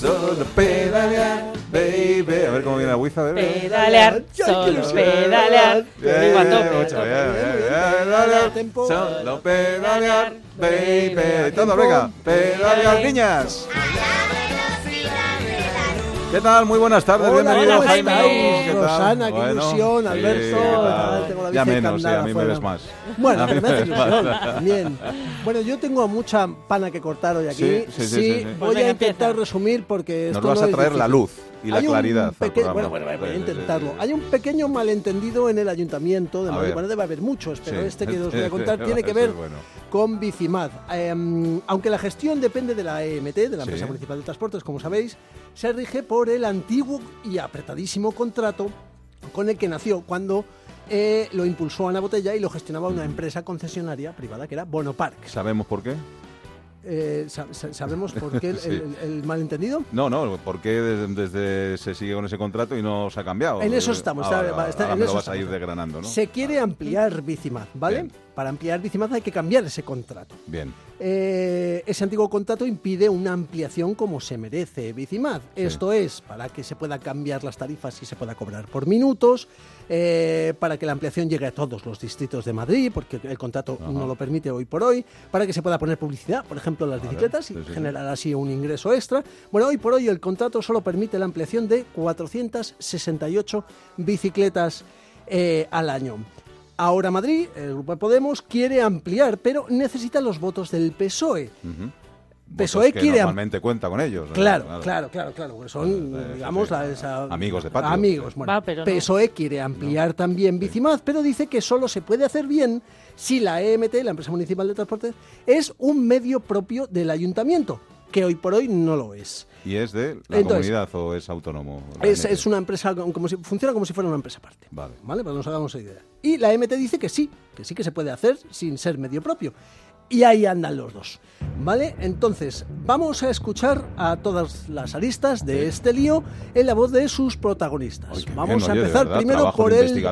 solo pedalear, baby. A ver cómo viene la ver. Pedalear, solo pedalear. Solo pedalear, baby. Todo, venga, pedalear, niñas. ¿Qué tal? Muy buenas tardes, Hola, bienvenidos, ¿cómo Jaime. estáis? ¿Qué tal? Rosana, qué ilusión, Alberto, ¿qué ¿qué tal? tal? Tengo la Ya menos, sí, a mí me fuera. ves más. Bueno, A mí me hace ilusión también. Bueno, yo tengo mucha pana que cortar hoy aquí. Sí, sí, sí, sí, sí. Voy Pues a intentar empieza. resumir porque esto Nos vas no a es traer la luz y la Hay un claridad. Bueno, bueno, voy a intentarlo. Hay un pequeño malentendido en el ayuntamiento de Madrid. Bueno, debe haber muchos, pero Sí. este que os voy a contar tiene que ver bueno. con Bicimad. Eh, aunque la gestión depende de la EMT, de la Sí. Empresa Municipal de Transportes, como sabéis, se rige por el antiguo y apretadísimo contrato con el que nació cuando eh, lo impulsó Ana Botella y lo gestionaba una empresa concesionaria privada que era Bonopark. ¿Sabemos por qué? Eh, sa- sa- ¿Sabemos por qué el, Sí. el- el malentendido? No, no, ¿por qué desde, desde se sigue con ese contrato y no se ha cambiado? En eso estamos, Ah, está- vale, va- vale, está- ahora en me eso lo vas a ir estamos. desgranando, ¿no? Se quiere ampliar Bicimad, ¿vale? Bien. Para ampliar Bicimad hay que cambiar ese contrato. Bien. Eh, ese antiguo contrato impide una ampliación como se merece Bicimad. Esto es para que se pueda cambiar las tarifas y se pueda cobrar por minutos, eh, para que la ampliación llegue a todos los distritos de Madrid, porque el contrato Ajá. no lo permite hoy por hoy, para que se pueda poner publicidad, por ejemplo, en las bicicletas y sí, sí, sí. generar así un ingreso extra. Bueno, hoy por hoy el contrato solo permite la ampliación de 468 bicicletas eh, al año. Ahora Madrid, el Grupo de Podemos, quiere ampliar, pero necesita los votos del PSOE. PSOE que quiere normalmente cuenta con ellos. ¿no? Claro, claro, claro, claro, porque son, Sí, sí, digamos, sí. la- esa- Amigos de patio. Amigos, Sí. bueno. Va, pero no. PSOE quiere ampliar también Bicimad, pero dice que solo se puede hacer bien si la EMT, la Empresa Municipal de Transportes, es un medio propio del ayuntamiento, que hoy por hoy no lo es. ¿Y es de la Entonces, comunidad o es autónomo? Es, es una empresa, como si, funciona como si fuera una empresa aparte. Vale. ¿Vale? Para que nos hagamos idea. Y la MT dice que sí, que sí que se puede hacer sin ser medio propio. Y ahí andan los dos. ¿Vale? Entonces, vamos a escuchar a todas las aristas de este lío en la voz de sus protagonistas. Ay, vamos bien, a empezar verdad, primero por el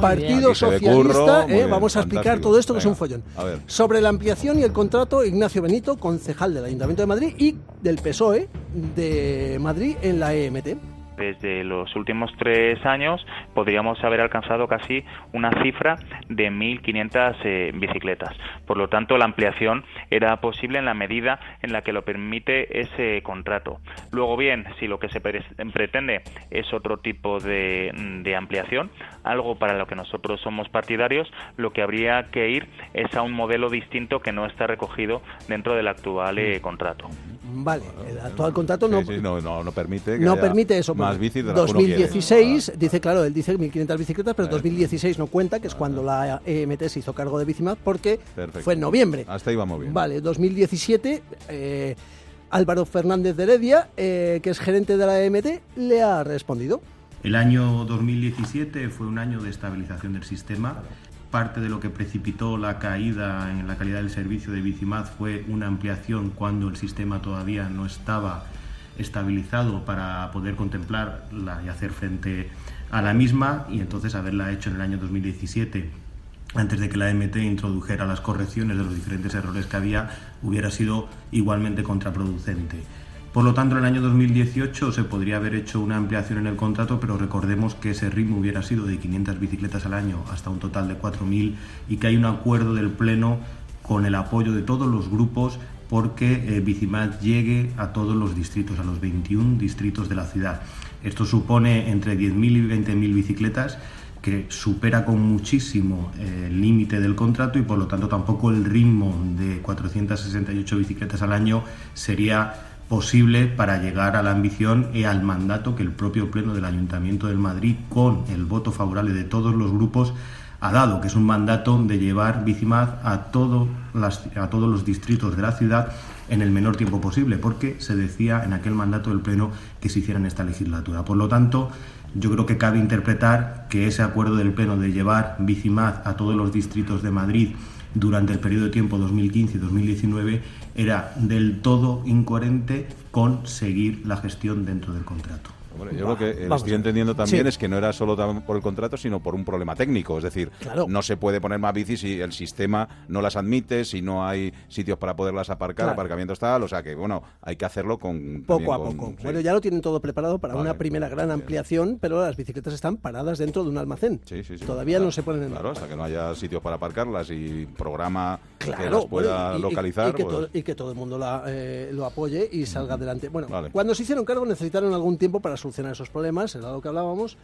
Partido Socialista. curro, ¿eh? bien, Vamos a explicar fantástico. todo esto que es un follón. a ver. Sobre la ampliación y el contrato, Ignacio Benito, concejal del Ayuntamiento de Madrid y del PSOE de Madrid en la EMT. Desde los últimos tres años podríamos haber alcanzado casi una cifra de 1.500 eh, bicicletas. Por lo tanto, la ampliación era posible en la medida en la que lo permite ese contrato. Luego bien, si lo que se pre- pretende es otro tipo de, de ampliación, algo para lo que nosotros somos partidarios, lo que habría que ir es a un modelo distinto que no está recogido dentro del actual eh, contrato. Vale, el actual contrato no, Sí, sí, no, no, no permite que no haya permite eso. Más porque bicis de las que uno quiere. 2016, dice, claro, él dice 1.500 bicicletas, pero Eh. 2016 no cuenta, que es cuando la EMT se hizo cargo de Bicimad, porque Perfecto. fue en noviembre. Hasta ahí vamos bien. Vale, 2017, eh, Álvaro Fernández de Heredia, eh, que es gerente de la EMT, le ha respondido. El año 2017 fue un año de estabilización del sistema. Parte de lo que precipitó la caída en la calidad del servicio de Bicimad fue una ampliación cuando el sistema todavía no estaba estabilizado para poder contemplarla y hacer frente a la misma y entonces haberla hecho en el año 2017 antes de que la MT introdujera las correcciones de los diferentes errores que había, hubiera sido igualmente contraproducente. Por lo tanto, en el año 2018 se podría haber hecho una ampliación en el contrato, pero recordemos que ese ritmo hubiera sido de 500 bicicletas al año hasta un total de 4.000 y que hay un acuerdo del Pleno con el apoyo de todos los grupos porque eh, Bicimad llegue a todos los distritos, a los 21 distritos de la ciudad. Esto supone entre 10.000 y 20.000 bicicletas que supera con muchísimo eh, el límite del contrato y por lo tanto tampoco el ritmo de 468 bicicletas al año sería posible para llegar a la ambición y al mandato que el propio Pleno del Ayuntamiento del Madrid, con el voto favorable de todos los grupos, ha dado, que es un mandato de llevar Bicimad a, todo a todos los distritos de la ciudad en el menor tiempo posible, porque se decía en aquel mandato del Pleno que se hiciera en esta legislatura. Por lo tanto, yo creo que cabe interpretar que ese acuerdo del Pleno de llevar Bicimad a todos los distritos de Madrid durante el periodo de tiempo 2015-2019 era del todo incoherente con seguir la gestión dentro del contrato. Yo lo que eh, estoy entendiendo también Sí. es que no era solo por el contrato, sino por un problema técnico. Es decir, Claro. no se puede poner más bicis si el sistema no las admite, si no hay sitios para poderlas aparcar, Claro. aparcamientos tal. O sea que, bueno, hay que hacerlo con. Poco a con- poco. sí. Bueno, ya lo tienen todo preparado para Vale, una primera gran bien. ampliación, pero las bicicletas están paradas dentro de un almacén. Sí, sí, sí. Todavía Claro, no se ponen en Claro, hasta que no haya sitios para aparcarlas y programa que las pueda bueno, y- y- localizar. y, que pues- todo, y que todo el mundo la, eh, lo apoye y salga adelante. Bueno, Vale. cuando se hicieron cargo necesitaron algún tiempo para solucionar esos problemas, era lo que hablábamos.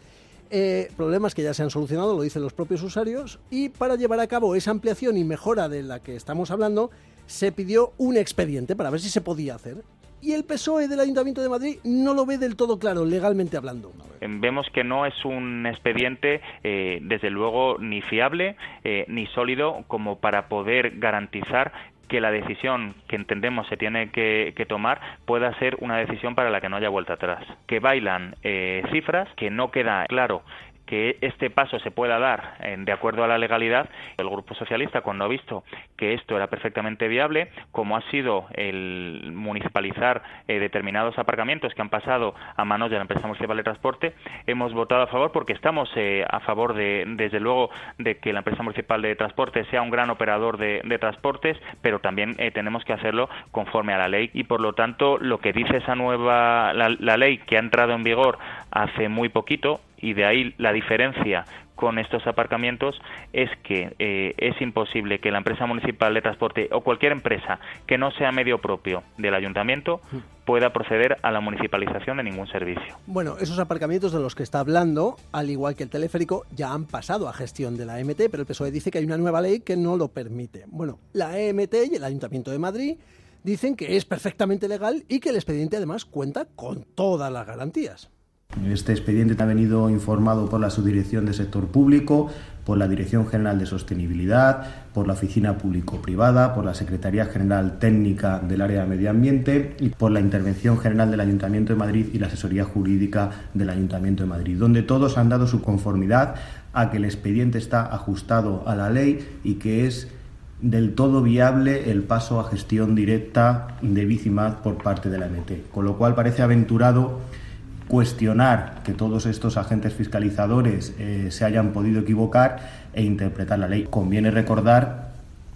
Eh, problemas que ya se han solucionado, lo dicen los propios usuarios, y para llevar a cabo esa ampliación y mejora de la que estamos hablando, se pidió un expediente para ver si se podía hacer. Y el PSOE del Ayuntamiento de Madrid no lo ve del todo claro, legalmente hablando. Vemos que no es un expediente, eh, desde luego, ni fiable eh, ni sólido como para poder garantizar que la decisión que entendemos se tiene que, que tomar pueda ser una decisión para la que no haya vuelta atrás. Que bailan eh, cifras, que no queda claro que este paso se pueda dar de acuerdo a la legalidad. El Grupo Socialista, cuando ha visto que esto era perfectamente viable, como ha sido el municipalizar eh, determinados aparcamientos que han pasado a manos de la empresa municipal de transporte, hemos votado a favor porque estamos eh, a favor de, desde luego, de que la empresa municipal de transporte sea un gran operador de, de transportes, pero también eh, tenemos que hacerlo conforme a la ley y por lo tanto lo que dice esa nueva la, la ley que ha entrado en vigor hace muy poquito y de ahí la diferencia con estos aparcamientos es que eh, es imposible que la empresa municipal de transporte o cualquier empresa que no sea medio propio del ayuntamiento pueda proceder a la municipalización de ningún servicio. Bueno, esos aparcamientos de los que está hablando, al igual que el teleférico, ya han pasado a gestión de la EMT, pero el PSOE dice que hay una nueva ley que no lo permite. Bueno, la EMT y el Ayuntamiento de Madrid dicen que es perfectamente legal y que el expediente además cuenta con todas las garantías. Este expediente ha venido informado por la Subdirección de Sector Público, por la Dirección General de Sostenibilidad, por la Oficina Público-Privada, por la Secretaría General Técnica del Área de Medio Ambiente y por la Intervención General del Ayuntamiento de Madrid y la Asesoría Jurídica del Ayuntamiento de Madrid, donde todos han dado su conformidad a que el expediente está ajustado a la ley y que es del todo viable el paso a gestión directa de Bicimad por parte de la MT, con lo cual parece aventurado cuestionar que todos estos agentes fiscalizadores eh, se hayan podido equivocar e interpretar la ley. Conviene recordar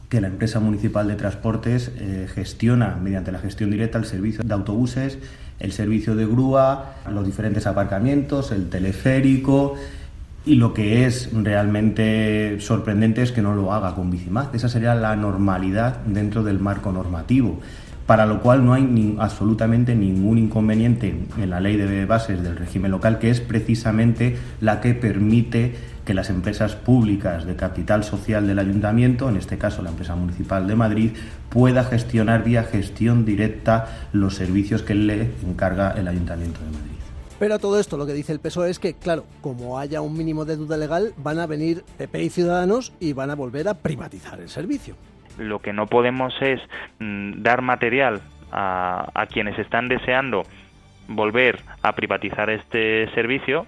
que la empresa municipal de transportes eh, gestiona mediante la gestión directa el servicio de autobuses, el servicio de grúa, los diferentes aparcamientos, el teleférico y lo que es realmente sorprendente es que no lo haga con Bicimad. Esa sería la normalidad dentro del marco normativo para lo cual no hay absolutamente ningún inconveniente en la ley de bases del régimen local, que es precisamente la que permite que las empresas públicas de capital social del ayuntamiento, en este caso la empresa municipal de Madrid, pueda gestionar vía gestión directa los servicios que le encarga el ayuntamiento de Madrid. Pero a todo esto lo que dice el PSOE es que, claro, como haya un mínimo de duda legal, van a venir PP y Ciudadanos y van a volver a privatizar el servicio. Lo que no podemos es mm, dar material a, a quienes están deseando volver a privatizar este servicio,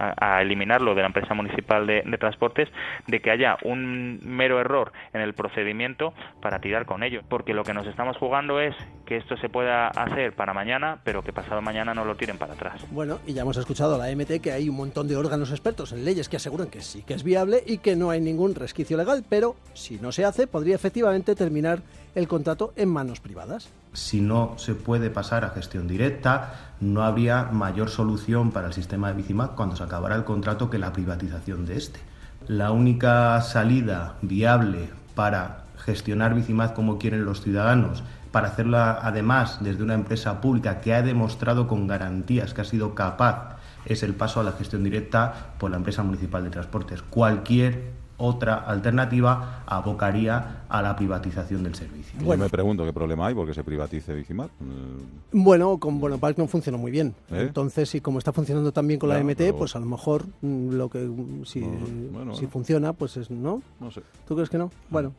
a, eliminarlo de la empresa municipal de, de transportes, de que haya un mero error en el procedimiento para tirar con ello. Porque lo que nos estamos jugando es que esto se pueda hacer para mañana, pero que pasado mañana no lo tiren para atrás. Bueno, y ya hemos escuchado a la MT que hay un montón de órganos expertos en leyes que aseguran que sí que es viable y que no hay ningún resquicio legal, pero si no se hace, podría efectivamente terminar el contrato en manos privadas. Si no se puede pasar a gestión directa, no habría mayor solución para el sistema de Bicimac cuando se acabara el contrato que la privatización de este. La única salida viable para gestionar Bicimac como quieren los ciudadanos, para hacerla además desde una empresa pública que ha demostrado con garantías que ha sido capaz, es el paso a la gestión directa por la empresa municipal de transportes. Cualquier otra alternativa abocaría a la privatización del servicio. Yo Bueno. me pregunto qué problema hay porque se privatice Bicimar. Mm, Bueno, con Bonopark no funcionó muy bien. ¿Eh? Entonces, y como está funcionando también con la MT, pero- pues a lo mejor mm, lo que mm, si, No, bueno, si bueno. funciona, pues es no. No sé. ¿Tú crees que no? Bueno.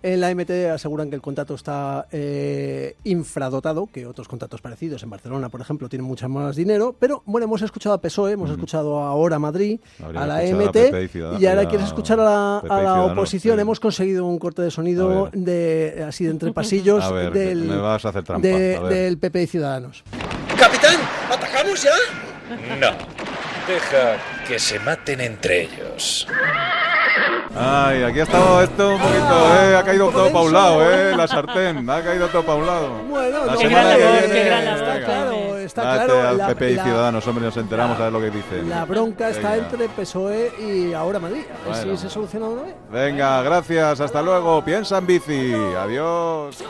En la MT aseguran que el contrato está eh, infradotado, que otros contratos parecidos en Barcelona, por ejemplo, tienen mucho más dinero, pero bueno, hemos escuchado a PSOE, hemos escuchado ahora a Madrid, Habría a la a MT, PP y y ahora a quieres escuchar a la, a la oposición. sí. Hemos conseguido un corte de A sonido de así de entre pasillos A ver, del, me vas a hacer trampa, de- a ver. del PP y Ciudadanos. ¡Capitán! ¿Atacamos ya? No. Deja que se maten entre ellos. Ay, aquí ha estado esto un poquito, eh, ha caído todo pa' un lado, eh, la sartén, ha caído todo pa' un lado. Bueno, la semana qué que viene, está claro, está claro. al la- PP y Ciudadanos, hombre, nos enteramos a ver lo que dicen. La bronca está entre PSOE y ahora Madrid. A ver si se soluciona una vez. Venga, gracias, hasta luego. Piensa en bici. Adiós.